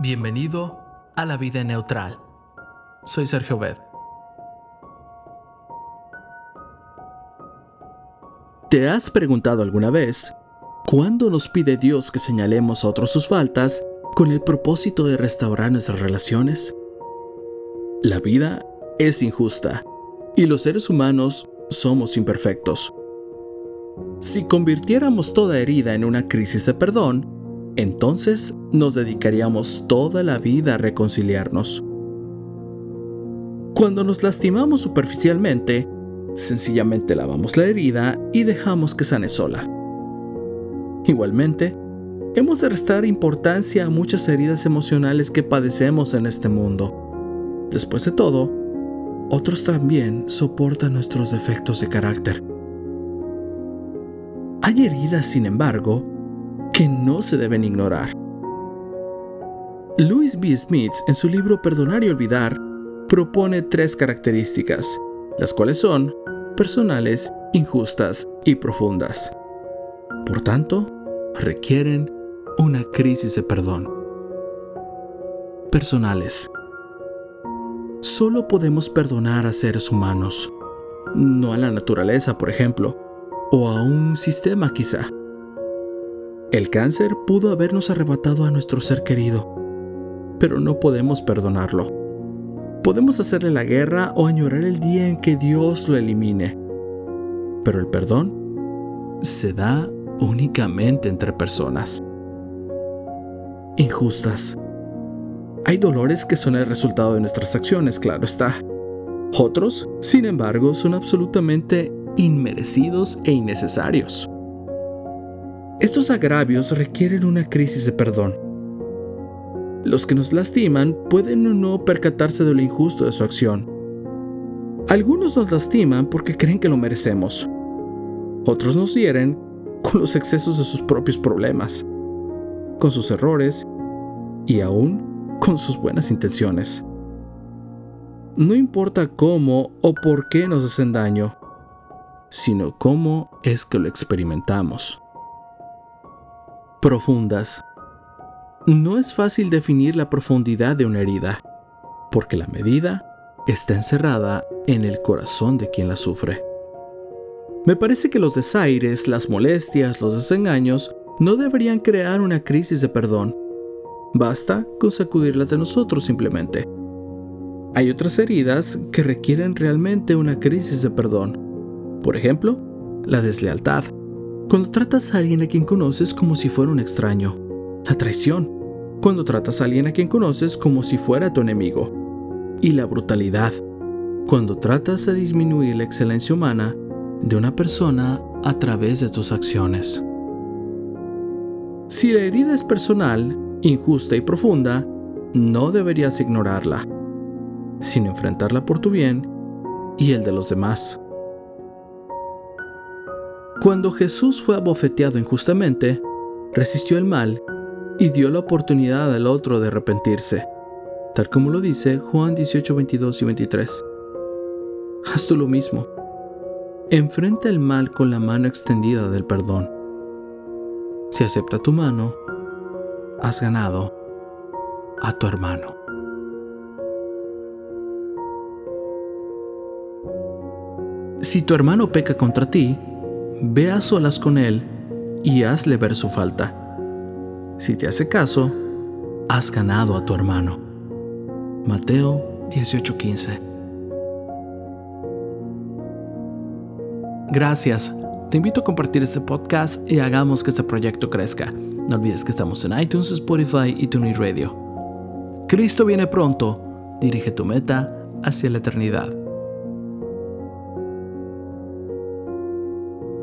Bienvenido a la vida neutral. Soy Sergio Bed. ¿Te has preguntado alguna vez cuándo nos pide Dios que señalemos a otros sus faltas con el propósito de restaurar nuestras relaciones? La vida es injusta y los seres humanos somos imperfectos. Si convirtiéramos toda herida en una crisis de perdón, entonces nos dedicaríamos toda la vida a reconciliarnos. Cuando nos lastimamos superficialmente, sencillamente lavamos la herida y dejamos que sane sola. Igualmente, hemos de restar importancia a muchas heridas emocionales que padecemos en este mundo. Después de todo, otros también soportan nuestros defectos de carácter. Hay heridas, sin embargo, que no se deben ignorar. Louis B. Smith, en su libro Perdonar y Olvidar, propone tres características, las cuales son personales, injustas y profundas. Por tanto, requieren una crisis de perdón. Personales. Solo podemos perdonar a seres humanos, no a la naturaleza, por ejemplo, o a un sistema quizá. El cáncer pudo habernos arrebatado a nuestro ser querido, pero no podemos perdonarlo. Podemos hacerle la guerra o añorar el día en que Dios lo elimine, pero el perdón se da únicamente entre personas. Injustas. Hay dolores que son el resultado de nuestras acciones, claro está. Otros, sin embargo, son absolutamente inmerecidos e innecesarios. Estos agravios requieren una crisis de perdón. Los que nos lastiman pueden o no percatarse de lo injusto de su acción. Algunos nos lastiman porque creen que lo merecemos. Otros nos hieren con los excesos de sus propios problemas, con sus errores y aún con sus buenas intenciones. No importa cómo o por qué nos hacen daño, sino cómo es que lo experimentamos profundas. No es fácil definir la profundidad de una herida, porque la medida está encerrada en el corazón de quien la sufre. Me parece que los desaires, las molestias, los desengaños no deberían crear una crisis de perdón. Basta con sacudirlas de nosotros simplemente. Hay otras heridas que requieren realmente una crisis de perdón. Por ejemplo, la deslealtad. Cuando tratas a alguien a quien conoces como si fuera un extraño. La traición. Cuando tratas a alguien a quien conoces como si fuera tu enemigo. Y la brutalidad. Cuando tratas de disminuir la excelencia humana de una persona a través de tus acciones. Si la herida es personal, injusta y profunda, no deberías ignorarla, sino enfrentarla por tu bien y el de los demás. Cuando Jesús fue abofeteado injustamente, resistió el mal y dio la oportunidad al otro de arrepentirse, tal como lo dice Juan 18, 22 y 23. Haz tú lo mismo. Enfrenta el mal con la mano extendida del perdón. Si acepta tu mano, has ganado a tu hermano. Si tu hermano peca contra ti, ve a solas con él y hazle ver su falta. Si te hace caso, has ganado a tu hermano. Mateo 18:15 Gracias. Te invito a compartir este podcast y hagamos que este proyecto crezca. No olvides que estamos en iTunes, Spotify y TuneIn Radio. Cristo viene pronto. Dirige tu meta hacia la eternidad.